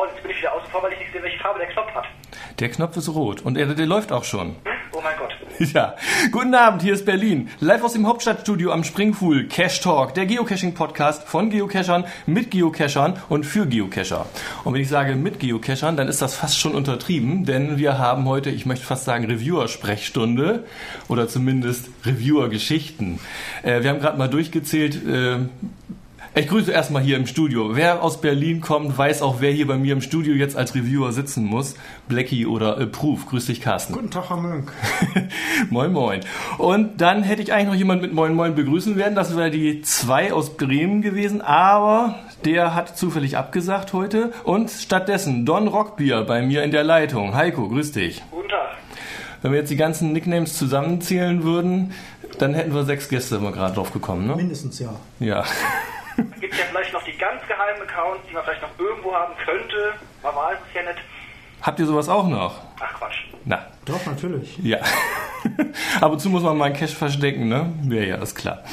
voll. Jetzt bin ich wieder außen vor, weil ich nicht sehe, welche Farbe der Knopf hat. Der Knopf ist rot und er, der läuft auch schon. Oh mein Gott. Ja, guten Abend, hier ist Berlin. Live aus dem Hauptstadtstudio am Springpool. Cash Talk, der Geocaching-Podcast von Geocachern, mit Geocachern und für Geocacher. Und wenn ich sage mit Geocachern, dann ist das fast schon untertrieben, denn wir haben heute, ich möchte fast sagen, Reviewer-Sprechstunde oder zumindest Reviewer-Geschichten. Äh, wir haben gerade mal durchgezählt, äh, ich grüße erstmal hier im Studio. Wer aus Berlin kommt, weiß auch, wer hier bei mir im Studio jetzt als Reviewer sitzen muss. Blackie oder Approve. Grüß dich, Carsten. Guten Tag, Herr Mönk. moin, moin. Und dann hätte ich eigentlich noch jemand mit Moin, moin begrüßen werden. Das wäre die zwei aus Bremen gewesen. Aber der hat zufällig abgesagt heute. Und stattdessen Don Rockbier bei mir in der Leitung. Heiko, grüß dich. Guten Tag. Wenn wir jetzt die ganzen Nicknames zusammenzählen würden, dann hätten wir sechs Gäste immer gerade drauf gekommen, ne? Mindestens, ja. Ja. Es gibt ja vielleicht noch die ganz geheimen Accounts, die man vielleicht noch irgendwo haben könnte. Man weiß es ja nicht. Habt ihr sowas auch noch? Ach Quatsch. Na, Doch, natürlich. ja. Ab und zu muss man mal einen Cash verstecken, ne? Ja, ja, ist klar.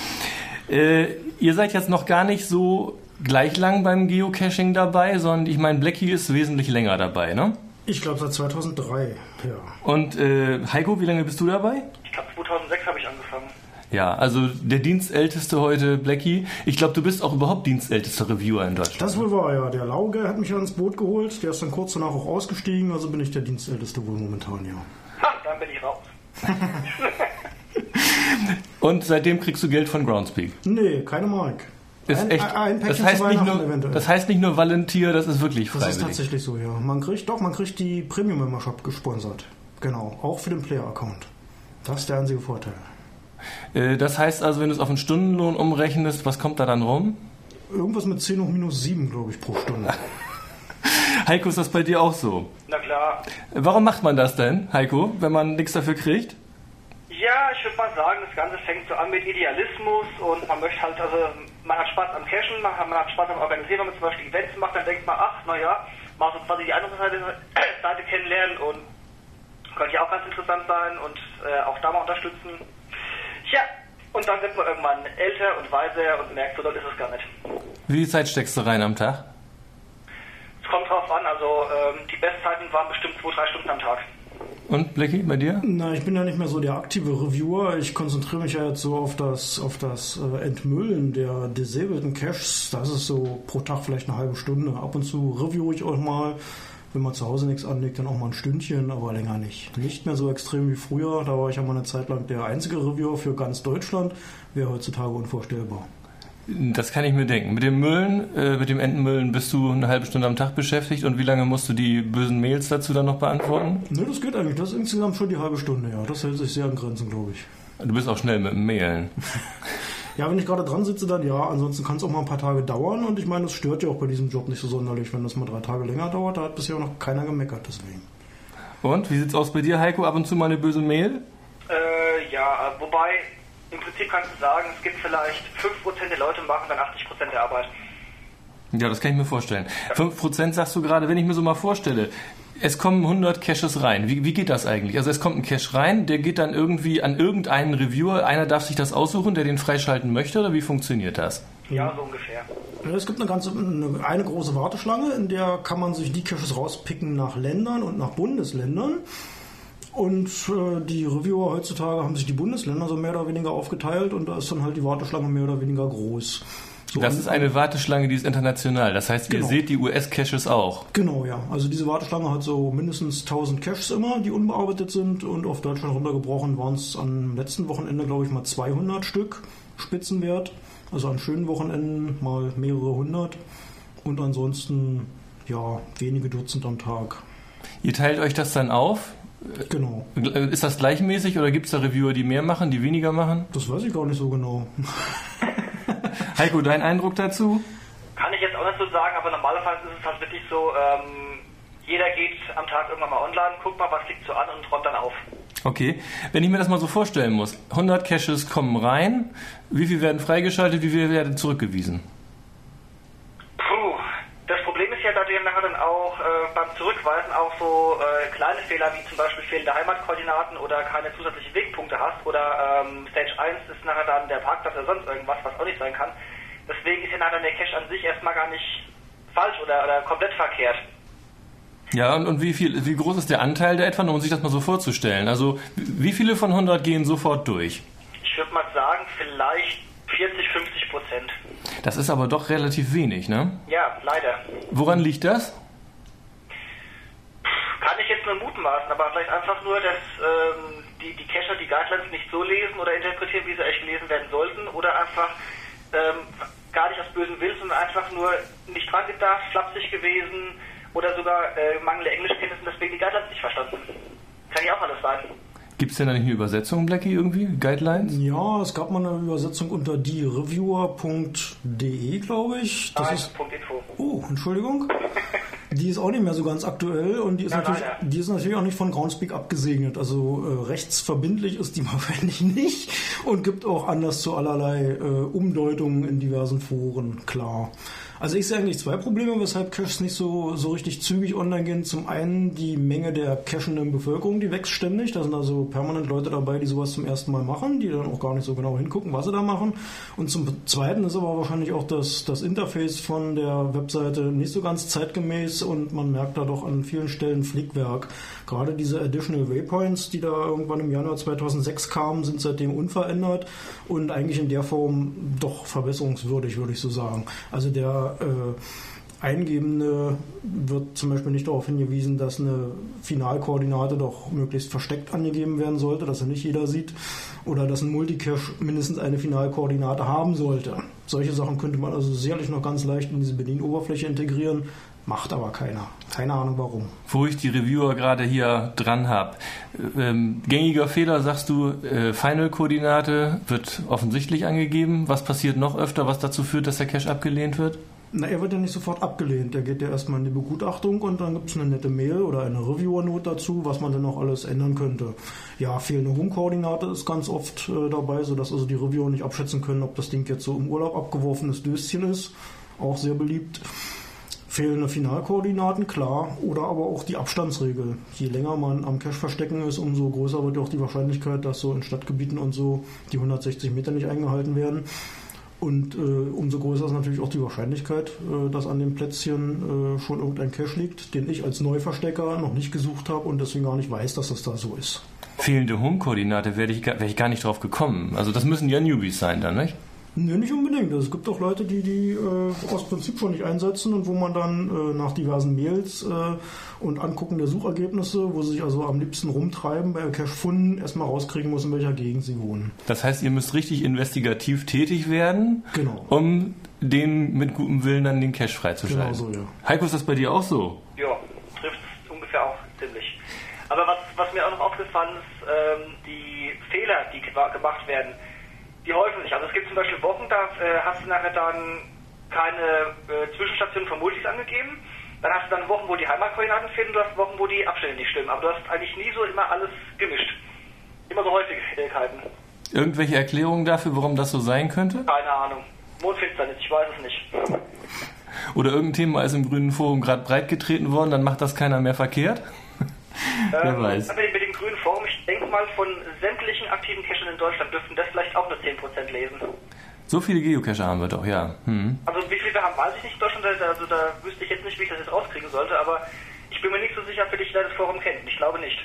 Äh, ihr seid jetzt noch gar nicht so gleich lang beim Geocaching dabei, sondern ich meine, Blackie ist wesentlich länger dabei, ne? Ich glaube seit 2003, ja. Und äh, Heiko, wie lange bist du dabei? Ich glaube 2006 habe ich angefangen. Ja, also der Dienstälteste heute, Blackie. Ich glaube, du bist auch überhaupt Dienstältester Reviewer in Deutschland. Das wohl war, ja. Der Lauge hat mich ja ins Boot geholt. Der ist dann kurz danach auch ausgestiegen. Also bin ich der Dienstälteste wohl momentan, ja. Ha, dann bin ich raus. Und seitdem kriegst du Geld von Groundspeak. Nee, keine Mark. Ist Ein- echt, ein Päckchen das, zu heißt nicht Weihnachten nur, eventuell. das heißt nicht nur Valentier, das ist wirklich Das ist freiwillig. tatsächlich so, ja. Man kriegt, doch, man kriegt die Premium Membership gesponsert. Genau. Auch für den Player-Account. Das ist der einzige Vorteil. Äh, Das heißt also, wenn du es auf einen Stundenlohn umrechnest, was kommt da dann rum? Irgendwas mit 10 hoch minus 7, glaube ich, pro Stunde. Heiko, ist das bei dir auch so? Na klar. Warum macht man das denn, Heiko, wenn man nichts dafür kriegt? Ja, ich würde mal sagen, das Ganze fängt so an mit Idealismus und man möchte halt, also man hat Spaß am Cashen, man hat, man hat Spaß am Organisieren, wenn man zum Beispiel Events macht, dann denkt man, ach, naja, mal so quasi die andere Seite, Seite kennenlernen und könnte ja auch ganz interessant sein und äh, auch da mal unterstützen. Ja, und dann wird man irgendwann älter und weiser und merkt, so doll ist es gar nicht. Wie viel Zeit steckst du rein am Tag? Es kommt drauf an, also ähm, die Bestzeiten waren bestimmt zwei, drei Stunden am Tag. Und Blackie, bei dir? Na, ich bin ja nicht mehr so der aktive Reviewer. Ich konzentriere mich ja jetzt so auf das, auf das äh, Entmüllen der disableden Caches. Das ist so pro Tag vielleicht eine halbe Stunde. Ab und zu review ich auch mal. Wenn man zu Hause nichts anlegt, dann auch mal ein Stündchen, aber länger nicht. Nicht mehr so extrem wie früher. Da war ich ja mal eine Zeit lang der einzige Reviewer für ganz Deutschland. Wäre heutzutage unvorstellbar. Das kann ich mir denken. Mit dem Müllen, äh, mit dem Entenmüllen bist du eine halbe Stunde am Tag beschäftigt und wie lange musst du die bösen Mails dazu dann noch beantworten? Ne, das geht eigentlich. Das ist insgesamt schon die halbe Stunde, ja. Das hält sich sehr an Grenzen, glaube ich. Du bist auch schnell mit dem Mailen. Ja, wenn ich gerade dran sitze, dann ja. Ansonsten kann es auch mal ein paar Tage dauern. Und ich meine, das stört ja auch bei diesem Job nicht so sonderlich. Wenn das mal drei Tage länger dauert, da hat bisher noch keiner gemeckert deswegen. Und wie sieht's aus bei dir, Heiko? Ab und zu mal eine böse Mail? Äh, ja, wobei, im Prinzip kannst du sagen, es gibt vielleicht 5% der Leute machen dann 80% der Arbeit. Ja, das kann ich mir vorstellen. 5% sagst du gerade, wenn ich mir so mal vorstelle, es kommen 100 Caches rein. Wie, wie geht das eigentlich? Also es kommt ein Cache rein, der geht dann irgendwie an irgendeinen Reviewer, einer darf sich das aussuchen, der den freischalten möchte, oder wie funktioniert das? Ja, so ungefähr. Es gibt eine ganze eine, eine große Warteschlange, in der kann man sich die Caches rauspicken nach Ländern und nach Bundesländern. Und äh, die Reviewer heutzutage haben sich die Bundesländer so mehr oder weniger aufgeteilt und da ist dann halt die Warteschlange mehr oder weniger groß. So Das ist eine Warteschlange, die ist international. Das heißt, ihr Genau. seht die US-Caches auch. Genau, ja. Also diese Warteschlange hat so mindestens 1000 Caches immer, die unbearbeitet sind und auf Deutschland runtergebrochen waren es am letzten Wochenende, glaube ich, mal 200 Stück Spitzenwert. Also an schönen Wochenenden mal mehrere hundert und ansonsten ja wenige Dutzend am Tag. Ihr teilt euch das dann auf? Genau. Ist das gleichmäßig oder gibt es da Reviewer, die mehr machen, die weniger machen? Das weiß ich gar nicht so genau. Heiko, dein Eindruck dazu? Kann ich jetzt auch nicht so sagen, aber normalerweise ist es halt wirklich so, ähm, jeder geht am Tag irgendwann mal online, guckt mal, was liegt so an und räumt dann auf. Okay, wenn ich mir das mal so vorstellen muss, 100 Caches kommen rein, wie viel werden freigeschaltet, wie viel werden zurückgewiesen? Ja, dass nachher dann auch äh, beim Zurückweisen auch so äh, kleine Fehler wie zum Beispiel fehlende Heimatkoordinaten oder keine zusätzlichen Wegpunkte hast oder ähm, Stage 1 ist nachher dann der Parkplatz oder sonst irgendwas, was auch nicht sein kann. Deswegen ist ja nachher der Cache an sich erstmal gar nicht falsch oder, oder komplett verkehrt. Ja, und, und wie viel, wie groß ist der Anteil der etwa, um sich das mal so vorzustellen? Also, wie viele von 100 gehen sofort durch? Ich würde mal sagen, vielleicht 40, 50 Prozent. Das ist aber doch relativ wenig, ne? Ja, leider. Woran liegt das? Kann ich jetzt nur mutmaßen, aber vielleicht einfach nur, dass ähm, die, die Cacher die Guidelines nicht so lesen oder interpretieren, wie sie echt gelesen werden sollten, oder einfach ähm, gar nicht aus bösem Willen, sondern einfach nur nicht dran gedacht, flapsig gewesen oder sogar äh, mangelnde Englischkenntnisse und deswegen die Guidelines nicht verstanden. Kann ja auch alles sein. Gibt es denn da nicht eine Übersetzung, Blackie, irgendwie? Guidelines? Ja, es gab mal eine Übersetzung unter diereviewer.de, glaube ich. Das Nein, ist, Info. oh, Entschuldigung. Die ist auch nicht mehr so ganz aktuell und die ist, Ja, natürlich, leider. die ist natürlich auch nicht von Groundspeak abgesegnet. Also äh, rechtsverbindlich ist die wahrscheinlich nicht und gibt auch Anlass zu allerlei äh, Umdeutungen in diversen Foren, klar. Also ich sehe eigentlich zwei Probleme, weshalb Caches nicht so, so richtig zügig online gehen. Zum einen die Menge der cachenden Bevölkerung, die wächst ständig. Da sind also permanent Leute dabei, die sowas zum ersten Mal machen, die dann auch gar nicht so genau hingucken, was sie da machen. Und zum zweiten ist aber wahrscheinlich auch das, das Interface von der Webseite nicht so ganz zeitgemäß und man merkt da doch an vielen Stellen Flickwerk. Gerade diese Additional Waypoints, die da irgendwann im Januar 2006 kamen, sind seitdem unverändert und eigentlich in der Form doch verbesserungswürdig, würde ich so sagen. Also der äh, Eingebende wird zum Beispiel nicht darauf hingewiesen, dass eine Finalkoordinate doch möglichst versteckt angegeben werden sollte, dass er nicht jeder sieht, oder dass ein Multicache mindestens eine Finalkoordinate haben sollte. Solche Sachen könnte man also sicherlich noch ganz leicht in diese Bedienoberfläche integrieren, macht aber keiner. Keine Ahnung warum. Wo ich die Reviewer gerade hier dran habe. Ähm, gängiger Fehler, sagst du, äh, Final-Koordinate wird offensichtlich angegeben. Was passiert noch öfter, was dazu führt, dass der Cache abgelehnt wird? Na, er wird ja nicht sofort abgelehnt. Er geht ja erstmal in die Begutachtung und dann gibt es eine nette Mail oder eine Reviewer-Note dazu, was man dann noch alles ändern könnte. Ja, fehlende Home-Koordinate ist ganz oft äh, dabei, sodass also die Reviewer nicht abschätzen können, ob das Ding jetzt so im Urlaub abgeworfenes Döschen ist. Auch sehr beliebt. Fehlende Finalkoordinaten, klar, oder aber auch die Abstandsregel. Je länger man am Cache verstecken ist, umso größer wird ja auch die Wahrscheinlichkeit, dass so in Stadtgebieten und so die 160 Meter nicht eingehalten werden. Und äh, umso größer ist natürlich auch die Wahrscheinlichkeit, äh, dass an dem Plätzchen äh, schon irgendein Cache liegt, den ich als Neuverstecker noch nicht gesucht habe und deswegen gar nicht weiß, dass das da so ist. Fehlende Home-Koordinate wäre ich, wär ich gar nicht drauf gekommen. Also das müssen ja Newbies sein dann, nicht? Nee, nicht unbedingt. Also Es gibt auch Leute, die die äh, aus Prinzip schon nicht einsetzen und wo man dann äh, nach diversen Mails äh, und Angucken der Suchergebnisse, wo sie sich also am liebsten rumtreiben, bei Cache Funden erstmal rauskriegen muss, in welcher Gegend sie wohnen. Das heißt, ihr müsst richtig investigativ tätig werden, Genau. um den mit gutem Willen dann den Cache freizuschalten. Genau so, ja. Heiko, ist das bei dir auch so? Ja, trifft es ungefähr auch ziemlich. Aber was, was mir auch noch aufgefallen ist, ähm, die Fehler, die gema- gemacht werden, die häufen sich. Also es gibt zum Beispiel Wochen, da äh, hast du nachher dann keine äh, Zwischenstation von Multis angegeben. Dann hast du dann Wochen, wo die Heimatkoordinaten fehlen, du hast Wochen, wo die Abstände nicht stimmen. Aber du hast eigentlich nie so immer alles gemischt. Immer so Häufigkeiten. Irgendwelche Erklärungen dafür, warum das so sein könnte? Keine Ahnung. Mondfinsternis, ich weiß es nicht. Oder irgendein Thema ist im grünen Forum gerade breitgetreten worden, dann macht das keiner mehr verkehrt? Wer Ähm, weiß. Mit, dem- mit dem grünen Forum, ich denke mal, von sämtlichen aktiven Cachern in Deutschland dürften das vielleicht auch nur 10% lesen. So viele Geocacher haben wir doch, ja. Hm. Also wie viel wir haben, weiß ich nicht in Deutschland, also da wüsste ich jetzt nicht, wie ich das jetzt rauskriegen sollte, aber ich bin mir nicht so sicher, ob dich das Forum kennt. Ich glaube nicht.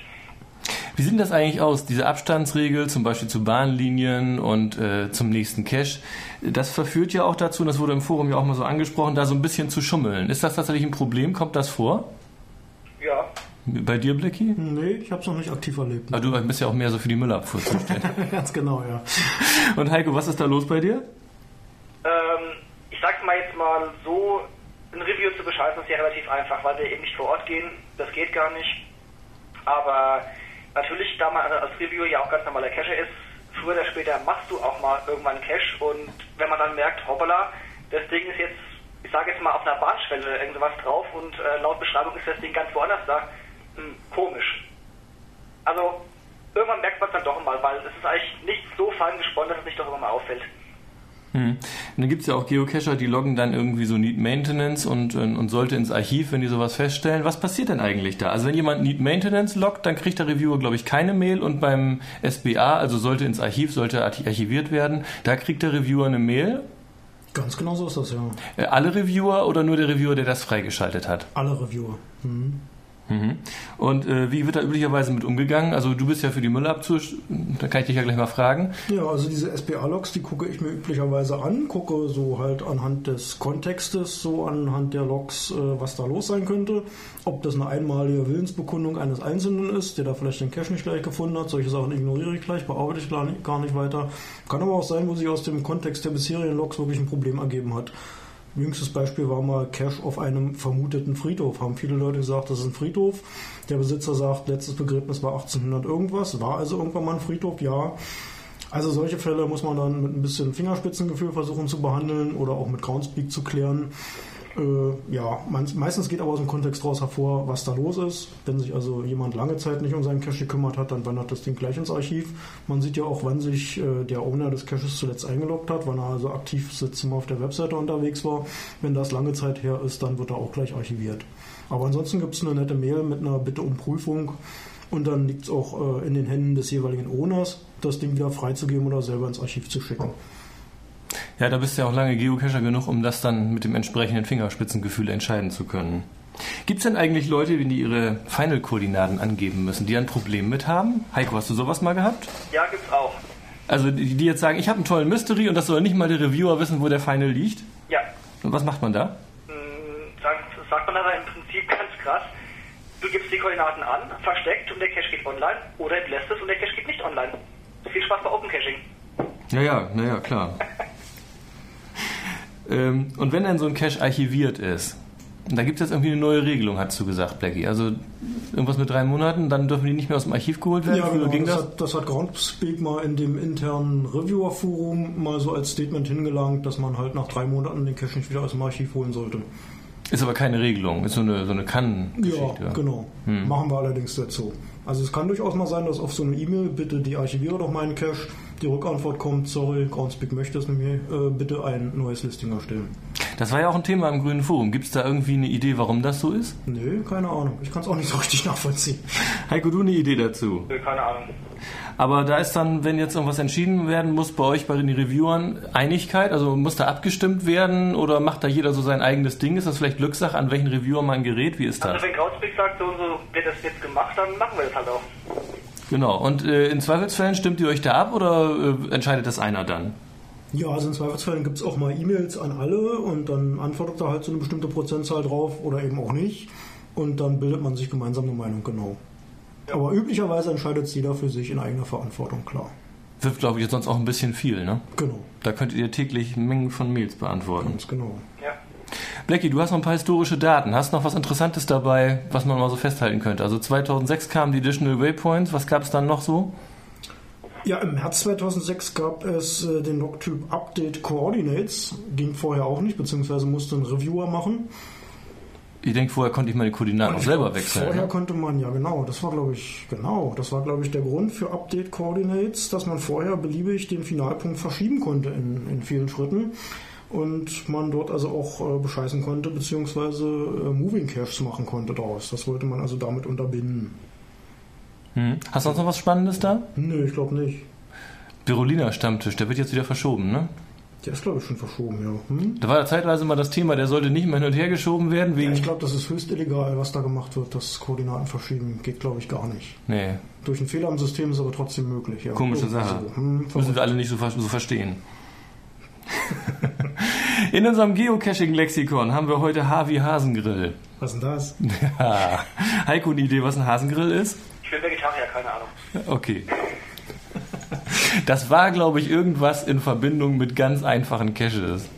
Wie sieht das eigentlich aus, diese Abstandsregel, zum Beispiel zu Bahnlinien und äh, zum nächsten Cache? Das verführt ja auch dazu, und das wurde im Forum ja auch mal so angesprochen, da so ein bisschen zu schummeln. Ist das tatsächlich ein Problem? Kommt das vor? Bei dir, Blicky? Nee, ich habe es noch nicht aktiv erlebt. Aber du bist ja auch mehr so für die Müllabfuhr zuständig. Ganz genau, ja. und Heiko, was ist da los bei dir? Ähm, ich sag's mal jetzt mal so, ein Review zu bescheißen ist ja relativ einfach, weil wir eben nicht vor Ort gehen. Das geht gar nicht. Aber natürlich, da man als Reviewer ja auch ganz normaler Cacher ist, früher oder später machst du auch mal irgendwann einen Cache und wenn man dann merkt, hoppala, das Ding ist jetzt, ich sage jetzt mal auf einer Bahnschwelle irgendwas drauf und äh, laut Beschreibung ist das Ding ganz woanders da, hm, komisch. Also irgendwann merkt man es dann doch mal, weil es ist eigentlich nicht so fein gesponnen, dass es nicht doch immer mal auffällt. Hm. Und dann gibt es ja auch Geocacher, die loggen dann irgendwie so Need Maintenance und, und, sollte ins Archiv, wenn die sowas feststellen. Was passiert denn eigentlich da? Also wenn jemand Need Maintenance loggt, dann kriegt der Reviewer, glaube ich, keine Mail und beim SBA, also sollte ins Archiv, sollte archi- archiviert werden, da kriegt der Reviewer eine Mail. Ganz genau so ist das, ja. Äh, alle Reviewer oder nur der Reviewer, der das freigeschaltet hat? Alle Reviewer. Mhm. Mhm. Und äh, wie wird da üblicherweise mit umgegangen? Also du bist ja für die Müllabzuhr, da kann ich dich ja gleich mal fragen. Ja, also diese SPA-Logs, die gucke ich mir üblicherweise an, gucke so halt anhand des Kontextes, so anhand der Logs, äh, was da los sein könnte. Ob das eine einmalige Willensbekundung eines Einzelnen ist, der da vielleicht den Cache nicht gleich gefunden hat. Solche Sachen ignoriere ich gleich, bearbeite ich gar nicht weiter. Kann aber auch sein, wo sich aus dem Kontext der bisherigen Logs wirklich ein Problem ergeben hat. Jüngstes Beispiel war mal Cash auf einem vermuteten Friedhof. Haben viele Leute gesagt, das ist ein Friedhof. Der Besitzer sagt, letztes Begräbnis war 1800 irgendwas. War also irgendwann mal ein Friedhof? Ja. Also solche Fälle muss man dann mit ein bisschen Fingerspitzengefühl versuchen zu behandeln oder auch mit Groundspeak zu klären. Äh, ja, meistens geht aber aus dem Kontext daraus hervor, was da los ist. Wenn sich also jemand lange Zeit nicht um seinen Cache gekümmert hat, dann wandert das Ding gleich ins Archiv. Man sieht ja auch, wann sich äh, der Owner des Caches zuletzt eingeloggt hat, wann er also aktiv sitzt auf der Webseite unterwegs war. Wenn das lange Zeit her ist, dann wird er auch gleich archiviert. Aber ansonsten gibt es eine nette Mail mit einer Bitte um Prüfung und dann liegt es auch äh, in den Händen des jeweiligen Owners, das Ding wieder freizugeben oder selber ins Archiv zu schicken. Ja, da bist du ja auch lange Geocacher genug, um das dann mit dem entsprechenden Fingerspitzengefühl entscheiden zu können. Gibt es denn eigentlich Leute, die ihre Final-Koordinaten angeben müssen, die ein Problem mit haben? Heiko, hast du sowas mal gehabt? Ja, gibt's auch. Also die, die jetzt sagen, ich habe einen tollen Mystery und das soll nicht mal der Reviewer wissen, wo der Final liegt? Ja. Und was macht man da? Hm, sagt, sagt man aber im Prinzip ganz krass. Du gibst die Koordinaten an, versteckt und der Cache geht online oder entlässt es und der Cache geht nicht online. Viel Spaß bei Open Caching. Naja, naja, klar. Ähm, und wenn dann so ein Cache archiviert ist, da gibt es jetzt irgendwie eine neue Regelung, hast du gesagt, Blackie. Also irgendwas mit drei Monaten, dann dürfen die nicht mehr aus dem Archiv geholt werden. Ja, genau, ging das, das? Hat, das hat Groundspeak mal in dem internen Reviewer-Forum mal so als Statement hingelangt, dass man halt nach drei Monaten den Cache nicht wieder aus dem Archiv holen sollte. Ist aber keine Regelung, ist so eine, so eine Kann-Geschichte. Ja, genau. Hm. Machen wir allerdings dazu. Also es kann durchaus mal sein, dass auf so eine E-Mail, bitte die archiviere doch meinen Cache, die Rückantwort kommt, sorry, Groundspeak möchte es mit mir, äh, bitte ein neues Listing erstellen. Das war ja auch ein Thema im Grünen Forum. Gibt es da irgendwie eine Idee, warum das so ist? Nö, keine Ahnung. Ich kann es auch nicht so richtig nachvollziehen. Heiko, du eine Idee dazu? Nö, keine Ahnung. Aber da ist dann, wenn jetzt irgendwas entschieden werden muss, bei euch, bei den Reviewern, Einigkeit? Also muss da abgestimmt werden oder macht da jeder so sein eigenes Ding? Ist das vielleicht Glückssache, an welchen Reviewer man gerät? Wie ist das? Also wenn Groundspeak sagt, so und so wird das jetzt gemacht, dann machen wir das halt auch. Genau. Und äh, in Zweifelsfällen stimmt ihr euch da ab oder äh, entscheidet das einer dann? Ja, also in Zweifelsfällen gibt es auch mal E-Mails an alle und dann antwortet da halt so eine bestimmte Prozentzahl drauf oder eben auch nicht. Und dann bildet man sich gemeinsam eine Meinung, genau. Aber üblicherweise entscheidet es jeder für sich in eigener Verantwortung, klar. Wird, glaube ich, jetzt sonst auch ein bisschen viel, ne? Genau. Da könntet ihr täglich Mengen von Mails beantworten. Ganz genau. Blackie, du hast noch ein paar historische Daten. Hast noch was Interessantes dabei, was man mal so festhalten könnte? Also 2006 kamen die Additional Waypoints. Was gab es dann noch so? Ja, im März 2006 gab es äh, den Logtyp Update Coordinates. Ging vorher auch nicht, beziehungsweise musste ein Reviewer machen. Ich denke, vorher konnte ich meine Koordinaten auch selber wechseln. Vorher ne? konnte man, ja genau, das war glaube ich, genau, das war glaube ich der Grund für Update Coordinates, dass man vorher beliebig den Finalpunkt verschieben konnte in, in vielen Schritten und man dort also auch äh, bescheißen konnte, beziehungsweise äh, Moving Caches machen konnte daraus. Das wollte man also damit unterbinden. Hm. Hast du sonst noch was Spannendes da? Nö, ich glaube nicht. Berolina Stammtisch, der wird jetzt wieder verschoben, ne? Der ist, glaube ich, schon verschoben, ja. Hm? Da war ja zeitweise mal das Thema, der sollte nicht mehr hin und her geschoben werden. Wegen ja, ich glaube, das ist höchst illegal, was da gemacht wird. Das Koordinaten verschieben geht, glaube ich, gar nicht. Nee. Durch einen Fehler im System ist aber trotzdem möglich. Ja. Komische Sache. So. Hm, Müssen wir alle nicht so, so verstehen. In unserem Geocaching-Lexikon haben wir heute Harvey Hasengrill. Was ist denn das? Ja. Heiko, eine Idee, was ein Hasengrill ist? Ich bin Vegetarier, keine Ahnung. Okay. Das war, glaube ich, irgendwas in Verbindung mit ganz einfachen Caches.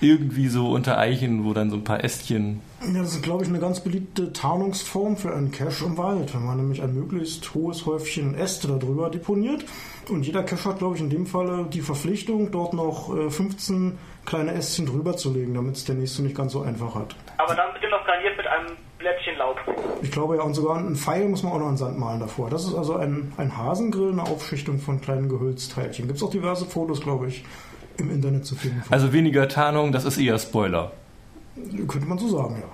Irgendwie so unter Eichen, wo dann so ein paar Ästchen. Ja, das ist, glaube ich, eine ganz beliebte Tarnungsform für einen Cache im Wald, wenn man nämlich ein möglichst hohes Häufchen Äste darüber deponiert. Und jeder Cache hat, glaube ich, in dem Falle die Verpflichtung, dort noch 15 kleine Ästchen drüber zu legen, damit es der nächste nicht ganz so einfach hat. Aber dann bitte noch garniert mit einem Blättchen Laub. Ich glaube ja, und sogar einen Pfeil muss man auch noch in Sand malen davor. Das ist also ein, ein Hasengrill, eine Aufschichtung von kleinen Gehölzteilchen. Gibt es auch diverse Fotos, glaube ich, im Internet zu finden. Also weniger Tarnung, das ist eher Spoiler. Könnte man so sagen, ja.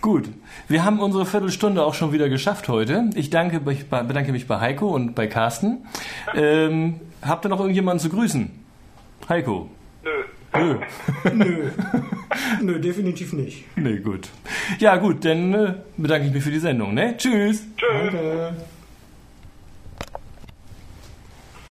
Gut, wir haben unsere Viertelstunde auch schon wieder geschafft heute. Ich danke, bedanke mich bei Heiko und bei Carsten. Ähm, habt ihr noch irgendjemanden zu grüßen? Heiko. Nö. Nö. Nö. Nö, definitiv nicht. Nee, gut. Ja, gut, dann äh, bedanke ich mich für die Sendung, ne? Tschüss. Tschüss. Danke.